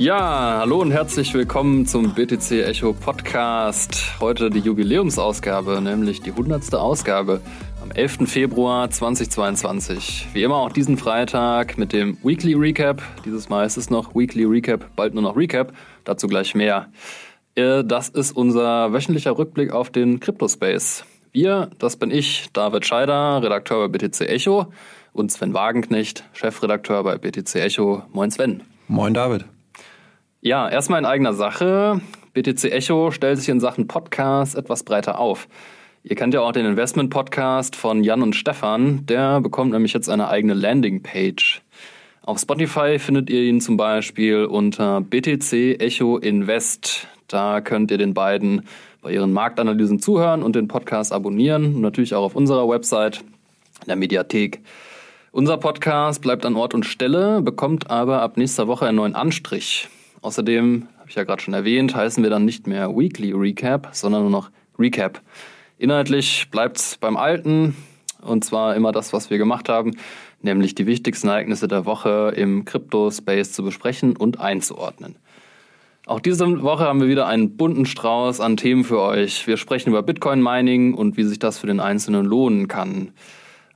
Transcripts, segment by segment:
Ja, hallo und herzlich willkommen zum BTC Echo Podcast. Heute die Jubiläumsausgabe, nämlich die 100. Ausgabe am 11. Februar 2022. Wie immer auch diesen Freitag mit dem Weekly Recap. Dieses Mal ist es noch Weekly Recap, bald nur noch Recap. Dazu gleich mehr. Äh, das ist unser wöchentlicher Rückblick auf den Cryptospace. Wir, das bin ich, David Scheider, Redakteur bei BTC Echo und Sven Wagenknecht, Chefredakteur bei BTC Echo. Moin Sven. Moin David. Ja, erstmal in eigener Sache. BTC Echo stellt sich in Sachen Podcast etwas breiter auf. Ihr kennt ja auch den Investment-Podcast von Jan und Stefan. Der bekommt nämlich jetzt eine eigene Landingpage. Auf Spotify findet ihr ihn zum Beispiel unter BTC Echo Invest. Da könnt ihr den beiden bei ihren Marktanalysen zuhören und den Podcast abonnieren. Und natürlich auch auf unserer Website, in der Mediathek. Unser Podcast bleibt an Ort und Stelle, bekommt aber ab nächster Woche einen neuen Anstrich. Außerdem, habe ich ja gerade schon erwähnt, heißen wir dann nicht mehr Weekly Recap, sondern nur noch Recap. Inhaltlich bleibt es beim Alten, und zwar immer das, was wir gemacht haben, nämlich die wichtigsten Ereignisse der Woche im Crypto-Space zu besprechen und einzuordnen. Auch diese Woche haben wir wieder einen bunten Strauß an Themen für euch. Wir sprechen über Bitcoin-Mining und wie sich das für den Einzelnen lohnen kann.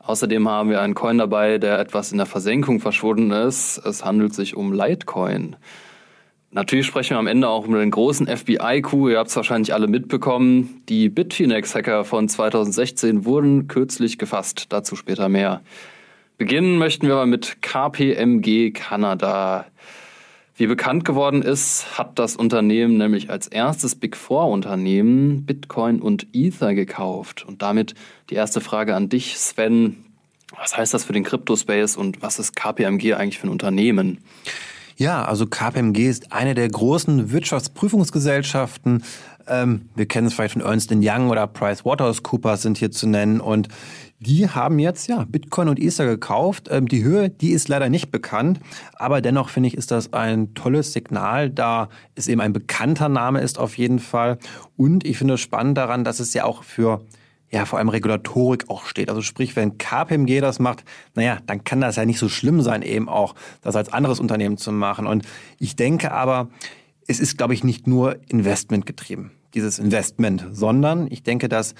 Außerdem haben wir einen Coin dabei, der etwas in der Versenkung verschwunden ist. Es handelt sich um Litecoin. Natürlich sprechen wir am Ende auch über den großen FBI-Coup. Ihr habt es wahrscheinlich alle mitbekommen. Die Bitfinex-Hacker von 2016 wurden kürzlich gefasst. Dazu später mehr. Beginnen möchten wir aber mit KPMG Kanada. Wie bekannt geworden ist, hat das Unternehmen nämlich als erstes Big Four Unternehmen Bitcoin und Ether gekauft. Und damit die erste Frage an dich, Sven. Was heißt das für den Crypto-Space und was ist KPMG eigentlich für ein Unternehmen? Ja, also KPMG ist eine der großen Wirtschaftsprüfungsgesellschaften. Ähm, wir kennen es vielleicht von Ernst Young oder PricewaterhouseCoopers sind hier zu nennen und die haben jetzt ja Bitcoin und Ether gekauft. Ähm, die Höhe, die ist leider nicht bekannt, aber dennoch finde ich, ist das ein tolles Signal, da es eben ein bekannter Name ist auf jeden Fall. Und ich finde es spannend daran, dass es ja auch für ja, vor allem Regulatorik auch steht. Also sprich, wenn KPMG das macht, naja, dann kann das ja nicht so schlimm sein, eben auch das als anderes Unternehmen zu machen. Und ich denke aber, es ist, glaube ich, nicht nur Investment getrieben, dieses Investment, sondern ich denke, dass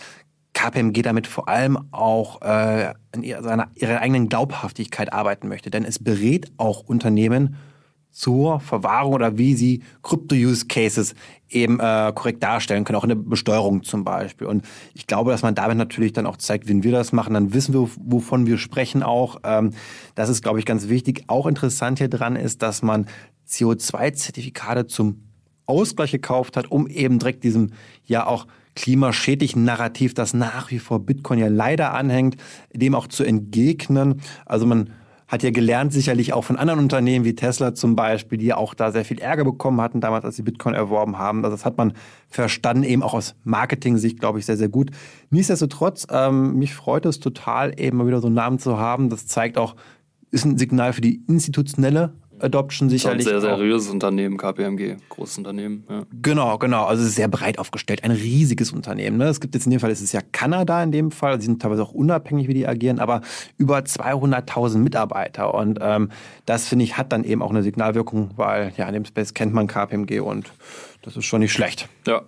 KPMG damit vor allem auch äh, an ihrer, ihrer eigenen Glaubhaftigkeit arbeiten möchte. Denn es berät auch Unternehmen zur Verwahrung oder wie sie Crypto-Use-Cases eben äh, korrekt darstellen können, auch in der Besteuerung zum Beispiel. Und ich glaube, dass man damit natürlich dann auch zeigt, wenn wir das machen, dann wissen wir, wovon wir sprechen auch. Ähm, das ist, glaube ich, ganz wichtig. Auch interessant hier dran ist, dass man CO2-Zertifikate zum Ausgleich gekauft hat, um eben direkt diesem ja auch klimaschädlichen Narrativ, das nach wie vor Bitcoin ja leider anhängt, dem auch zu entgegnen. Also man hat ja gelernt, sicherlich auch von anderen Unternehmen wie Tesla zum Beispiel, die ja auch da sehr viel Ärger bekommen hatten damals, als sie Bitcoin erworben haben. Also das hat man verstanden, eben auch aus Marketing-Sicht, glaube ich, sehr, sehr gut. Nichtsdestotrotz, ähm, mich freut es total, eben mal wieder so einen Namen zu haben. Das zeigt auch, ist ein Signal für die institutionelle Adoption sicherlich. Ein sehr seriöses Unternehmen, KPMG, großes Unternehmen. Ja. Genau, genau. Also sehr breit aufgestellt, ein riesiges Unternehmen. Ne? Es gibt jetzt in dem Fall, es ist ja Kanada in dem Fall, sie sind teilweise auch unabhängig, wie die agieren, aber über 200.000 Mitarbeiter. Und ähm, das, finde ich, hat dann eben auch eine Signalwirkung, weil ja, in dem Space kennt man KPMG und das ist schon nicht schlecht. Ja.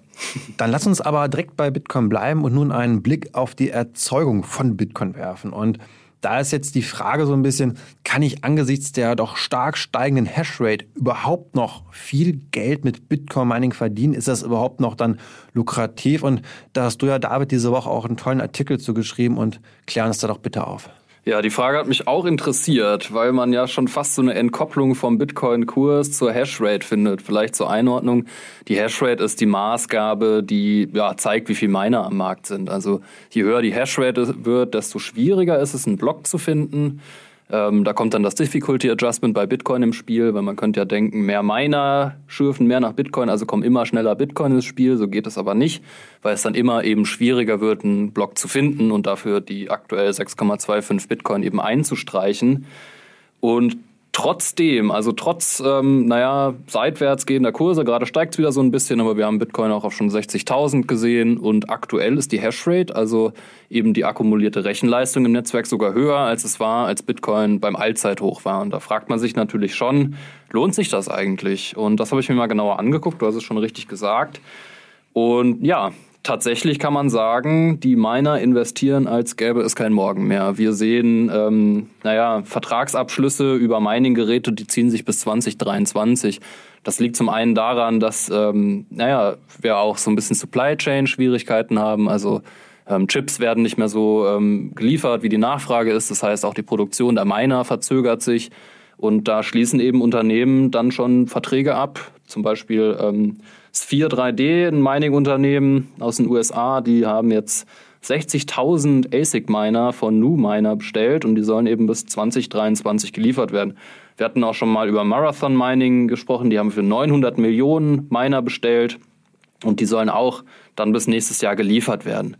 Dann lass uns aber direkt bei Bitcoin bleiben und nun einen Blick auf die Erzeugung von Bitcoin werfen. Und da ist jetzt die Frage so ein bisschen, kann ich angesichts der doch stark steigenden Hashrate überhaupt noch viel Geld mit Bitcoin-Mining verdienen? Ist das überhaupt noch dann lukrativ? Und da hast du ja, David, diese Woche auch einen tollen Artikel zu geschrieben und klär uns da doch bitte auf. Ja, die Frage hat mich auch interessiert, weil man ja schon fast so eine Entkopplung vom Bitcoin-Kurs zur Hashrate findet. Vielleicht zur Einordnung. Die Hashrate ist die Maßgabe, die ja, zeigt, wie viel Miner am Markt sind. Also je höher die Hashrate wird, desto schwieriger ist es, einen Block zu finden. Ähm, da kommt dann das Difficulty Adjustment bei Bitcoin im Spiel, weil man könnte ja denken, mehr Miner schürfen mehr nach Bitcoin, also kommen immer schneller Bitcoin ins Spiel. So geht es aber nicht, weil es dann immer eben schwieriger wird, einen Block zu finden und dafür die aktuell 6,25 Bitcoin eben einzustreichen. Und trotzdem, also trotz, ähm, naja, seitwärts gehender Kurse, gerade steigt es wieder so ein bisschen, aber wir haben Bitcoin auch auf schon 60.000 gesehen und aktuell ist die Hashrate, also eben die akkumulierte Rechenleistung im Netzwerk sogar höher, als es war, als Bitcoin beim Allzeithoch war. Und da fragt man sich natürlich schon, lohnt sich das eigentlich? Und das habe ich mir mal genauer angeguckt, du hast es schon richtig gesagt. Und ja, tatsächlich kann man sagen, die Miner investieren, als gäbe es kein Morgen mehr. Wir sehen, ähm, naja, Vertragsabschlüsse über Mining-Geräte, die ziehen sich bis 2023. Das liegt zum einen daran, dass, ähm, naja, wir auch so ein bisschen Supply Chain-Schwierigkeiten haben. Also ähm, Chips werden nicht mehr so ähm, geliefert, wie die Nachfrage ist. Das heißt, auch die Produktion der Miner verzögert sich. Und da schließen eben Unternehmen dann schon Verträge ab. Zum Beispiel ähm, Sphere 3D, ein Mining-Unternehmen aus den USA, die haben jetzt 60.000 ASIC-Miner von Nu-Miner bestellt und die sollen eben bis 2023 geliefert werden. Wir hatten auch schon mal über Marathon Mining gesprochen, die haben für 900 Millionen Miner bestellt und die sollen auch dann bis nächstes Jahr geliefert werden.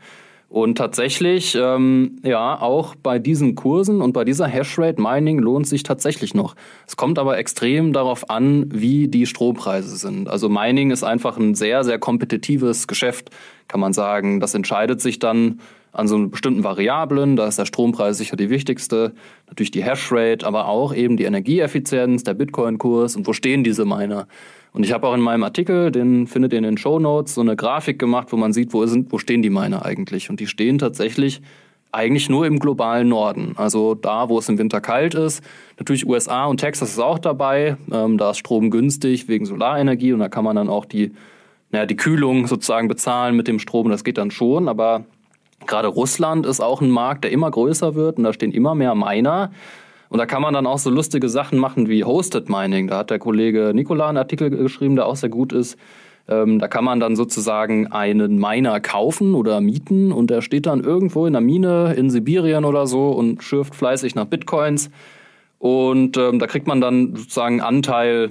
Und tatsächlich, ähm, ja, auch bei diesen Kursen und bei dieser Hashrate Mining lohnt sich tatsächlich noch. Es kommt aber extrem darauf an, wie die Strompreise sind. Also Mining ist einfach ein sehr, sehr kompetitives Geschäft, kann man sagen. Das entscheidet sich dann an so bestimmten Variablen. Da ist der Strompreis sicher die wichtigste. Natürlich die Hashrate, aber auch eben die Energieeffizienz, der Bitcoin-Kurs und wo stehen diese Miner. Und ich habe auch in meinem Artikel, den findet ihr in den Show Notes, so eine Grafik gemacht, wo man sieht, wo, sind, wo stehen die Miner eigentlich. Und die stehen tatsächlich eigentlich nur im globalen Norden. Also da, wo es im Winter kalt ist. Natürlich USA und Texas ist auch dabei. Ähm, da ist Strom günstig wegen Solarenergie und da kann man dann auch die, naja, die Kühlung sozusagen bezahlen mit dem Strom. Das geht dann schon. Aber gerade Russland ist auch ein Markt, der immer größer wird und da stehen immer mehr Miner. Und da kann man dann auch so lustige Sachen machen wie Hosted Mining. Da hat der Kollege Nikola einen Artikel geschrieben, der auch sehr gut ist. Ähm, da kann man dann sozusagen einen Miner kaufen oder mieten und der steht dann irgendwo in der Mine in Sibirien oder so und schürft fleißig nach Bitcoins. Und ähm, da kriegt man dann sozusagen Anteil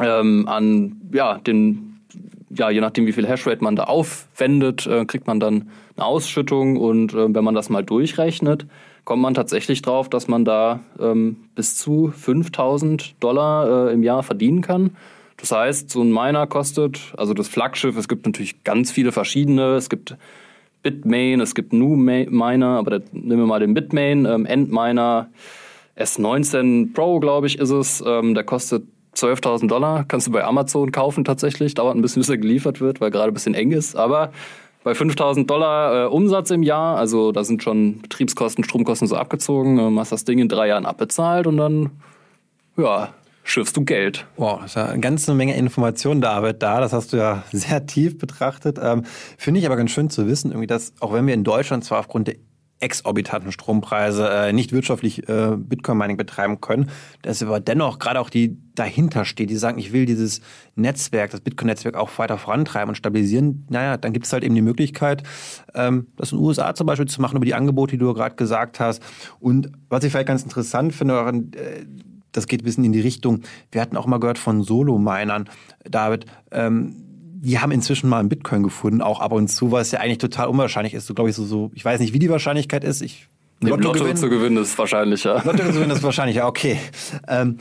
ähm, an ja, den, ja, je nachdem, wie viel Hashrate man da aufwendet, äh, kriegt man dann eine Ausschüttung. Und äh, wenn man das mal durchrechnet, kommt man tatsächlich drauf, dass man da ähm, bis zu 5000 Dollar äh, im Jahr verdienen kann. Das heißt, so ein Miner kostet, also das Flaggschiff, es gibt natürlich ganz viele verschiedene. Es gibt Bitmain, es gibt Nu Miner, aber da nehmen wir mal den Bitmain, ähm, Endminer S19 Pro, glaube ich, ist es. Ähm, der kostet 12.000 Dollar. Kannst du bei Amazon kaufen tatsächlich. Dauert ein bisschen, bis er geliefert wird, weil gerade ein bisschen eng ist. Aber bei 5000 Dollar äh, Umsatz im Jahr, also da sind schon Betriebskosten, Stromkosten so abgezogen, ähm, hast das Ding in drei Jahren abbezahlt und dann, ja, schiffst du Geld. Wow, das ist ja eine ganze Menge Informationen, David, da. Das hast du ja sehr tief betrachtet. Ähm, Finde ich aber ganz schön zu wissen, irgendwie, dass auch wenn wir in Deutschland zwar aufgrund der exorbitanten Strompreise äh, nicht wirtschaftlich äh, Bitcoin-Mining betreiben können, dass aber dennoch gerade auch die dahinter steht, die sagen, ich will dieses Netzwerk, das Bitcoin-Netzwerk auch weiter vorantreiben und stabilisieren, naja, dann gibt es halt eben die Möglichkeit, ähm, das in den USA zum Beispiel zu machen über die Angebote, die du gerade gesagt hast. Und was ich vielleicht ganz interessant finde, äh, das geht ein bisschen in die Richtung, wir hatten auch mal gehört von Solo-Minern, David, ähm, die haben inzwischen mal einen Bitcoin gefunden, auch ab und zu, was ja eigentlich total unwahrscheinlich ist. So glaube ich so, so, ich weiß nicht, wie die Wahrscheinlichkeit ist. Ich Lotto, Lotto gewinnen. zu gewinnen ist wahrscheinlicher. Lotto zu gewinnen ist wahrscheinlicher, okay. Ähm,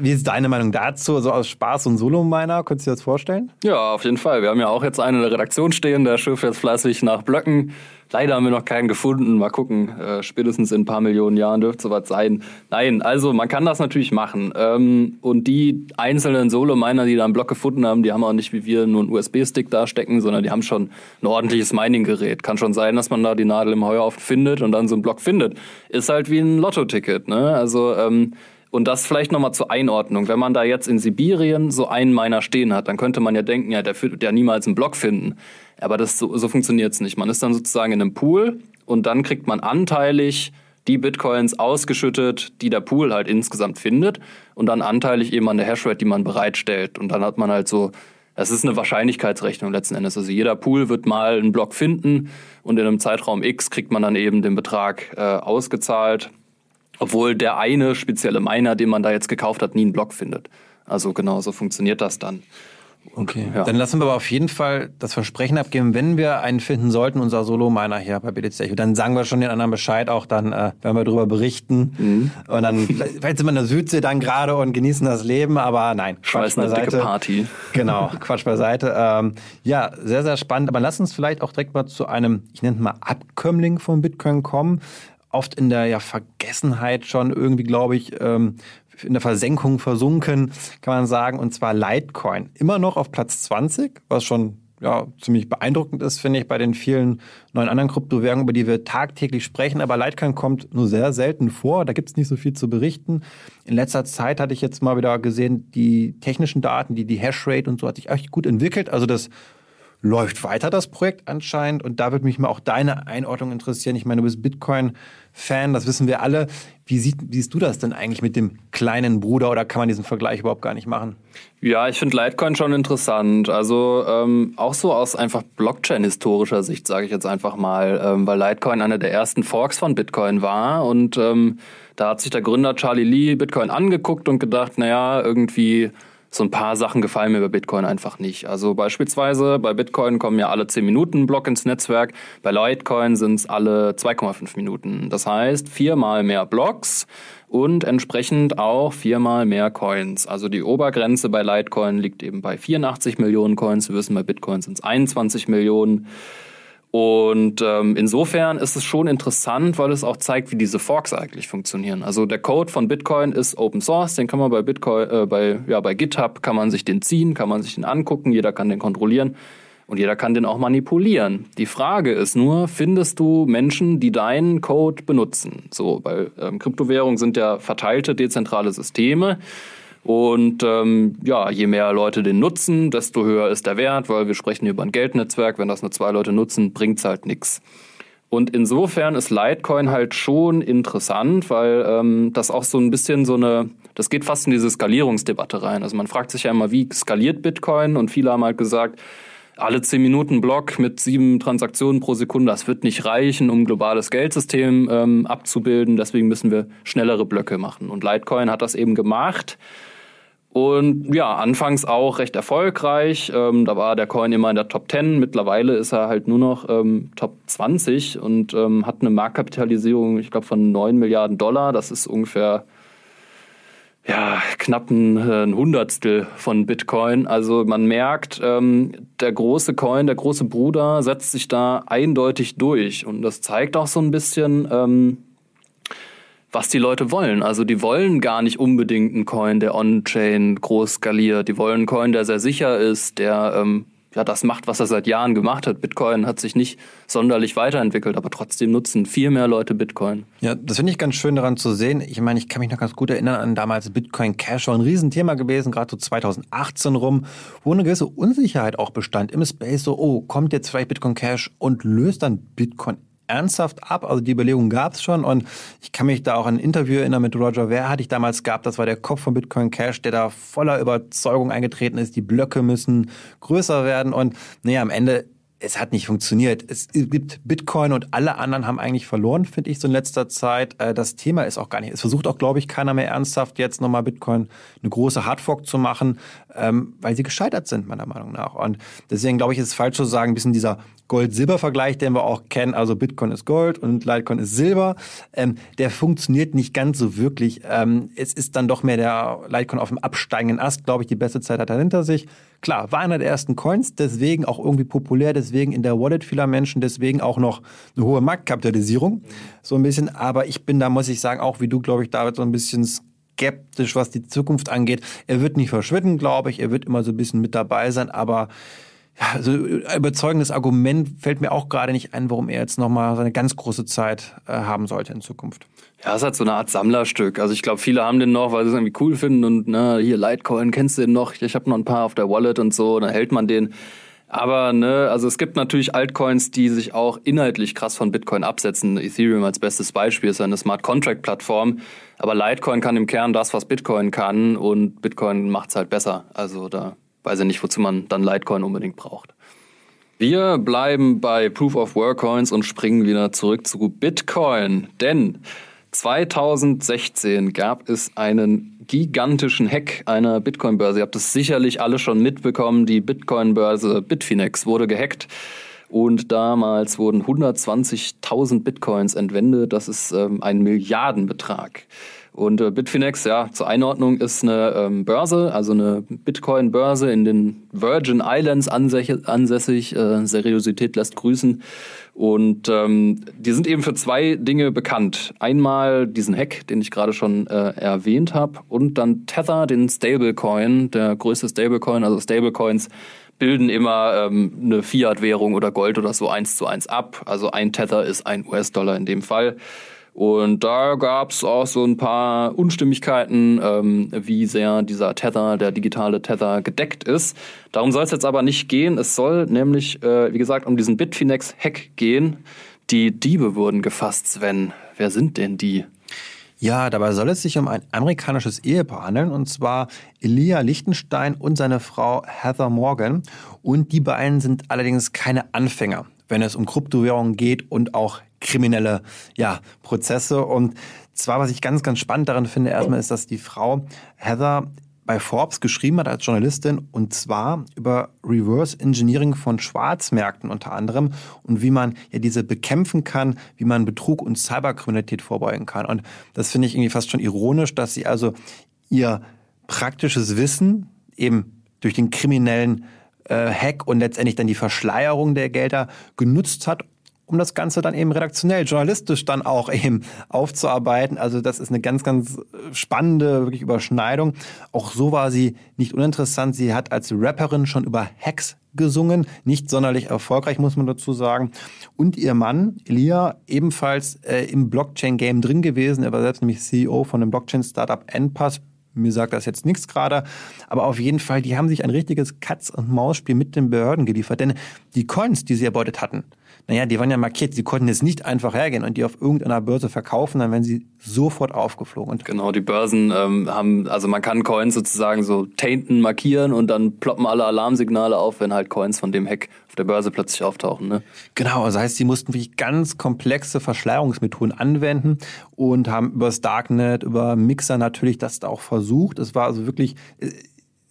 wie ist deine Meinung dazu? So aus Spaß und Solo-Miner, könntest du dir das vorstellen? Ja, auf jeden Fall. Wir haben ja auch jetzt einen in der Redaktion stehen, der schifft jetzt fleißig nach Blöcken. Leider haben wir noch keinen gefunden. Mal gucken. Äh, spätestens in ein paar Millionen Jahren dürfte sowas sein. Nein, also man kann das natürlich machen. Ähm, und die einzelnen Solo-Miner, die da einen Block gefunden haben, die haben auch nicht wie wir nur einen USB-Stick da stecken, sondern die haben schon ein ordentliches Mining-Gerät. Kann schon sein, dass man da die Nadel im Heuhaufen findet und dann so einen Block findet. Ist halt wie ein Lotto-Ticket. Ne? Also ähm, und das vielleicht nochmal zur Einordnung. Wenn man da jetzt in Sibirien so einen Miner stehen hat, dann könnte man ja denken, ja, der wird ja niemals einen Block finden. Aber das so, so funktioniert es nicht. Man ist dann sozusagen in einem Pool und dann kriegt man anteilig die Bitcoins ausgeschüttet, die der Pool halt insgesamt findet und dann anteilig eben an der Hashrate, die man bereitstellt. Und dann hat man halt so, das ist eine Wahrscheinlichkeitsrechnung letzten Endes. Also jeder Pool wird mal einen Block finden und in einem Zeitraum X kriegt man dann eben den Betrag äh, ausgezahlt obwohl der eine spezielle Miner, den man da jetzt gekauft hat, nie einen Block findet. Also genau so funktioniert das dann. Okay, ja. dann lassen wir aber auf jeden Fall das Versprechen abgeben, wenn wir einen finden sollten, unser Solo-Miner hier bei Echo, dann sagen wir schon den anderen Bescheid, auch dann äh, werden wir darüber berichten. Mhm. Und dann, vielleicht sind wir in der Südsee dann gerade und genießen das Leben, aber nein. Quatsch beiseite. Party. Genau, Quatsch beiseite. Ähm, ja, sehr, sehr spannend. Aber lass uns vielleicht auch direkt mal zu einem, ich nenne es mal Abkömmling von Bitcoin kommen oft in der ja, Vergessenheit schon irgendwie, glaube ich, ähm, in der Versenkung versunken, kann man sagen, und zwar Litecoin. Immer noch auf Platz 20, was schon ja, ziemlich beeindruckend ist, finde ich, bei den vielen neuen anderen Kryptowährungen, über die wir tagtäglich sprechen. Aber Litecoin kommt nur sehr selten vor. Da gibt es nicht so viel zu berichten. In letzter Zeit hatte ich jetzt mal wieder gesehen, die technischen Daten, die, die Hashrate und so hat sich echt gut entwickelt. Also das läuft weiter, das Projekt anscheinend. Und da würde mich mal auch deine Einordnung interessieren. Ich meine, du bist Bitcoin-Fan, das wissen wir alle. Wie, siehst, siehst du das denn eigentlich mit dem kleinen Bruder oder kann man diesen Vergleich überhaupt gar nicht machen? Ja, ich finde Litecoin schon interessant. Also ähm, auch so aus einfach Blockchain-historischer Sicht, sage ich jetzt einfach mal, ähm, weil Litecoin einer der ersten Forks von Bitcoin war und ähm, da hat sich der Gründer Charlie Lee Bitcoin angeguckt und gedacht, naja, irgendwie so ein paar Sachen gefallen mir bei Bitcoin einfach nicht. Also beispielsweise bei Bitcoin kommen ja alle 10 Minuten ein Block ins Netzwerk, bei Litecoin sind es alle 2,5 Minuten. Das heißt viermal mehr Blocks und entsprechend auch viermal mehr Coins. Also die Obergrenze bei Litecoin liegt eben bei 84 Millionen Coins. Wir wissen, bei Bitcoin sind es 21 Millionen. Und ähm, insofern ist es schon interessant, weil es auch zeigt, wie diese Forks eigentlich funktionieren. Also der Code von Bitcoin ist Open Source, den kann man bei Bitcoin, äh, bei, ja, bei GitHub kann man sich den ziehen, kann man sich den angucken, jeder kann den kontrollieren und jeder kann den auch manipulieren. Die Frage ist nur, findest du Menschen, die deinen Code benutzen? So, weil ähm, Kryptowährungen sind ja verteilte dezentrale Systeme. Und ähm, ja, je mehr Leute den nutzen, desto höher ist der Wert, weil wir sprechen hier über ein Geldnetzwerk. Wenn das nur zwei Leute nutzen, bringt's halt nichts. Und insofern ist Litecoin halt schon interessant, weil ähm, das auch so ein bisschen so eine, das geht fast in diese Skalierungsdebatte rein. Also man fragt sich ja immer, wie skaliert Bitcoin? Und viele haben halt gesagt, alle 10 Minuten Block mit sieben Transaktionen pro Sekunde, das wird nicht reichen, um globales Geldsystem ähm, abzubilden. Deswegen müssen wir schnellere Blöcke machen. Und Litecoin hat das eben gemacht. Und ja, anfangs auch recht erfolgreich. Ähm, da war der Coin immer in der Top 10. Mittlerweile ist er halt nur noch ähm, Top 20 und ähm, hat eine Marktkapitalisierung, ich glaube, von 9 Milliarden Dollar. Das ist ungefähr ja, knapp ein, äh, ein Hundertstel von Bitcoin. Also man merkt, ähm, der große Coin, der große Bruder setzt sich da eindeutig durch. Und das zeigt auch so ein bisschen, ähm, was die Leute wollen. Also die wollen gar nicht unbedingt einen Coin, der on-chain groß skaliert. Die wollen einen Coin, der sehr sicher ist, der ähm, ja das macht, was er seit Jahren gemacht hat. Bitcoin hat sich nicht sonderlich weiterentwickelt, aber trotzdem nutzen viel mehr Leute Bitcoin. Ja, das finde ich ganz schön daran zu sehen. Ich meine, ich kann mich noch ganz gut erinnern an damals Bitcoin Cash war ein Riesenthema gewesen, gerade so 2018 rum, wo eine gewisse Unsicherheit auch bestand im Space. So, oh, kommt jetzt vielleicht Bitcoin Cash und löst dann Bitcoin ernsthaft ab. Also die Überlegung gab es schon und ich kann mich da auch an ein Interview erinnern mit Roger Ware hatte ich damals gehabt. Das war der Kopf von Bitcoin Cash, der da voller Überzeugung eingetreten ist. Die Blöcke müssen größer werden und naja, am Ende es hat nicht funktioniert. Es gibt Bitcoin und alle anderen haben eigentlich verloren, finde ich, so in letzter Zeit. Äh, das Thema ist auch gar nicht. Es versucht auch, glaube ich, keiner mehr ernsthaft jetzt nochmal Bitcoin eine große Hardfork zu machen, ähm, weil sie gescheitert sind, meiner Meinung nach. Und deswegen, glaube ich, ist es falsch zu sagen, ein bisschen dieser Gold-Silber-Vergleich, den wir auch kennen. Also Bitcoin ist Gold und Litecoin ist Silber. Ähm, der funktioniert nicht ganz so wirklich. Ähm, es ist dann doch mehr der Litecoin auf dem absteigenden Ast, glaube ich. Die beste Zeit hat er hinter sich. Klar, war einer der ersten Coins, deswegen auch irgendwie populär, deswegen in der Wallet vieler Menschen, deswegen auch noch eine hohe Marktkapitalisierung. So ein bisschen. Aber ich bin da, muss ich sagen, auch wie du, glaube ich, David, so ein bisschen skeptisch, was die Zukunft angeht. Er wird nicht verschwinden, glaube ich. Er wird immer so ein bisschen mit dabei sein, aber ja, also ein überzeugendes Argument fällt mir auch gerade nicht ein, warum er jetzt nochmal seine ganz große Zeit äh, haben sollte in Zukunft. Ja, es hat so eine Art Sammlerstück. Also ich glaube, viele haben den noch, weil sie es irgendwie cool finden und na, hier Litecoin, kennst du den noch? Ich habe noch ein paar auf der Wallet und so, dann hält man den. Aber ne, also es gibt natürlich Altcoins, die sich auch inhaltlich krass von Bitcoin absetzen. Ethereum als bestes Beispiel ist eine Smart Contract Plattform, aber Litecoin kann im Kern das, was Bitcoin kann und Bitcoin macht's halt besser. Also da weiß ich nicht, wozu man dann Litecoin unbedingt braucht. Wir bleiben bei Proof of Work Coins und springen wieder zurück zu Bitcoin, denn 2016 gab es einen gigantischen Hack einer Bitcoin-Börse. Ihr habt es sicherlich alle schon mitbekommen. Die Bitcoin-Börse Bitfinex wurde gehackt. Und damals wurden 120.000 Bitcoins entwendet. Das ist ähm, ein Milliardenbetrag. Und äh, Bitfinex, ja, zur Einordnung ist eine ähm, Börse, also eine Bitcoin-Börse in den Virgin Islands ansässig. Äh, Seriosität lässt grüßen. Und ähm, die sind eben für zwei Dinge bekannt. Einmal diesen Hack, den ich gerade schon äh, erwähnt habe, und dann Tether, den Stablecoin, der größte Stablecoin. Also Stablecoins bilden immer ähm, eine Fiat-Währung oder Gold oder so eins zu eins ab. Also ein Tether ist ein US-Dollar in dem Fall. Und da gab es auch so ein paar Unstimmigkeiten, ähm, wie sehr dieser Tether, der digitale Tether, gedeckt ist. Darum soll es jetzt aber nicht gehen. Es soll nämlich, äh, wie gesagt, um diesen Bitfinex-Hack gehen. Die Diebe wurden gefasst, Sven. Wer sind denn die? Ja, dabei soll es sich um ein amerikanisches Ehepaar handeln, und zwar Elia Lichtenstein und seine Frau Heather Morgan. Und die beiden sind allerdings keine Anfänger, wenn es um Kryptowährungen geht und auch kriminelle ja, Prozesse. Und zwar, was ich ganz, ganz spannend daran finde, erstmal ist, dass die Frau Heather bei Forbes geschrieben hat als Journalistin und zwar über Reverse Engineering von Schwarzmärkten unter anderem und wie man ja diese bekämpfen kann, wie man Betrug und Cyberkriminalität vorbeugen kann. Und das finde ich irgendwie fast schon ironisch, dass sie also ihr praktisches Wissen eben durch den kriminellen äh, Hack und letztendlich dann die Verschleierung der Gelder genutzt hat, um das Ganze dann eben redaktionell, journalistisch dann auch eben aufzuarbeiten. Also das ist eine ganz, ganz spannende wirklich Überschneidung. Auch so war sie nicht uninteressant. Sie hat als Rapperin schon über Hacks gesungen, nicht sonderlich erfolgreich, muss man dazu sagen. Und ihr Mann, Elia, ebenfalls äh, im Blockchain-Game drin gewesen. Er war selbst nämlich CEO von dem Blockchain-Startup Enpass. Mir sagt das jetzt nichts gerade, aber auf jeden Fall, die haben sich ein richtiges Katz-und-Maus-Spiel mit den Behörden geliefert. Denn die Coins, die sie erbeutet hatten, naja, die waren ja markiert, sie konnten jetzt nicht einfach hergehen und die auf irgendeiner Börse verkaufen, dann wären sie sofort aufgeflogen. Und genau, die Börsen ähm, haben, also man kann Coins sozusagen so tainten, markieren und dann ploppen alle Alarmsignale auf, wenn halt Coins von dem Hack auf der Börse plötzlich auftauchen. Ne? Genau, das heißt, sie mussten wirklich ganz komplexe Verschleierungsmethoden anwenden und haben über das Darknet, über Mixer natürlich das da auch versucht. Es war also wirklich äh,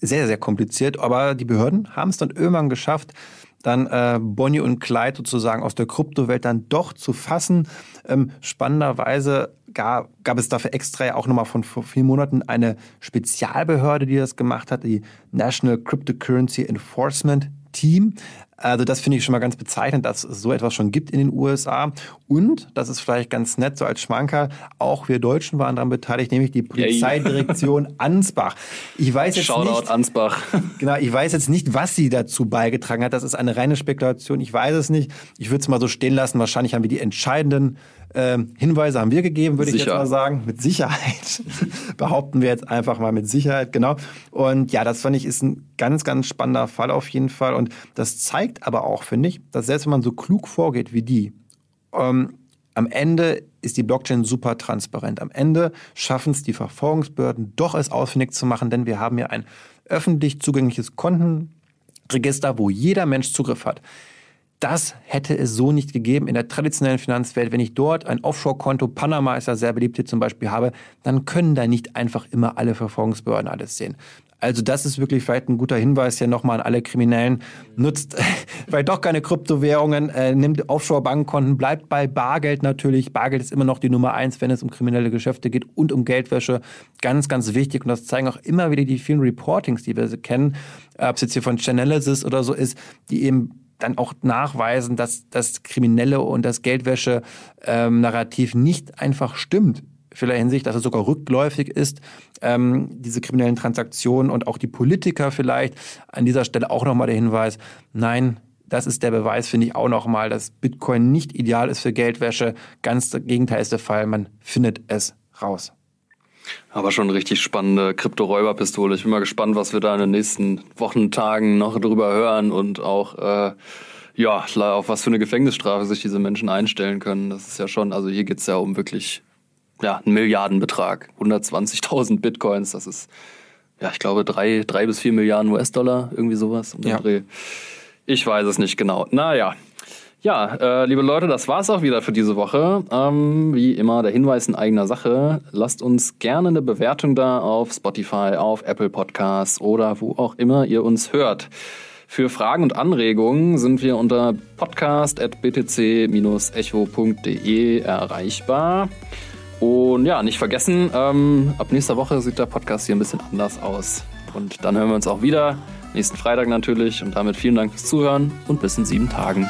sehr, sehr kompliziert, aber die Behörden haben es dann irgendwann geschafft, dann äh, Bonnie und Clyde sozusagen aus der Kryptowelt dann doch zu fassen. Ähm, spannenderweise gab, gab es dafür extra ja auch nochmal von vor vier Monaten eine Spezialbehörde, die das gemacht hat, die National Cryptocurrency Enforcement Team. Also das finde ich schon mal ganz bezeichnend, dass es so etwas schon gibt in den USA. Und, das ist vielleicht ganz nett, so als Schmankerl, auch wir Deutschen waren daran beteiligt, nämlich die Polizeidirektion Ansbach. Ich weiß jetzt Shoutout nicht, Ansbach. Genau, ich weiß jetzt nicht, was sie dazu beigetragen hat. Das ist eine reine Spekulation. Ich weiß es nicht. Ich würde es mal so stehen lassen. Wahrscheinlich haben wir die entscheidenden ähm, Hinweise haben wir gegeben, würde ich jetzt mal sagen. Mit Sicherheit. Behaupten wir jetzt einfach mal mit Sicherheit, genau. Und ja, das fand ich ist ein ganz, ganz spannender Fall auf jeden Fall. Und das zeigt aber auch, finde ich, dass selbst wenn man so klug vorgeht wie die, ähm, am Ende ist die Blockchain super transparent. Am Ende schaffen es die Verfolgungsbehörden doch es ausfindig zu machen, denn wir haben ja ein öffentlich zugängliches Kontenregister, wo jeder Mensch Zugriff hat. Das hätte es so nicht gegeben in der traditionellen Finanzwelt. Wenn ich dort ein Offshore-Konto, Panama ist ja sehr beliebt hier zum Beispiel, habe, dann können da nicht einfach immer alle Verfolgungsbehörden alles sehen. Also das ist wirklich vielleicht ein guter Hinweis hier nochmal an alle Kriminellen. Nutzt vielleicht doch keine Kryptowährungen, äh, nimmt Offshore-Bankkonten, bleibt bei Bargeld natürlich. Bargeld ist immer noch die Nummer eins, wenn es um kriminelle Geschäfte geht und um Geldwäsche. Ganz, ganz wichtig und das zeigen auch immer wieder die vielen Reportings, die wir kennen, ob es jetzt hier von Chainalysis oder so ist, die eben dann auch nachweisen, dass das Kriminelle und das Geldwäsche-Narrativ ähm, nicht einfach stimmt. Vieler Hinsicht, dass es sogar rückläufig ist, ähm, diese kriminellen Transaktionen und auch die Politiker vielleicht. An dieser Stelle auch nochmal der Hinweis, nein, das ist der Beweis, finde ich auch nochmal, dass Bitcoin nicht ideal ist für Geldwäsche. Ganz das Gegenteil ist der Fall, man findet es raus. Aber schon eine richtig spannende Krypto-Räuberpistole. Ich bin mal gespannt, was wir da in den nächsten Wochen, Tagen noch drüber hören und auch, äh, ja, auf was für eine Gefängnisstrafe sich diese Menschen einstellen können. Das ist ja schon, also hier geht's ja um wirklich, ja, einen Milliardenbetrag. 120.000 Bitcoins, das ist, ja, ich glaube, drei, drei bis vier Milliarden US-Dollar, irgendwie sowas. Um ja. Ich weiß es nicht genau. Naja, Ja, äh, liebe Leute, das war's auch wieder für diese Woche. Ähm, wie immer der Hinweis in eigener Sache. Lasst uns gerne eine Bewertung da auf Spotify, auf Apple Podcasts oder wo auch immer ihr uns hört. Für Fragen und Anregungen sind wir unter podcast.btc-echo.de erreichbar. Und ja, nicht vergessen, ähm, ab nächster Woche sieht der Podcast hier ein bisschen anders aus. Und dann hören wir uns auch wieder. Nächsten Freitag natürlich. Und damit vielen Dank fürs Zuhören und bis in sieben Tagen.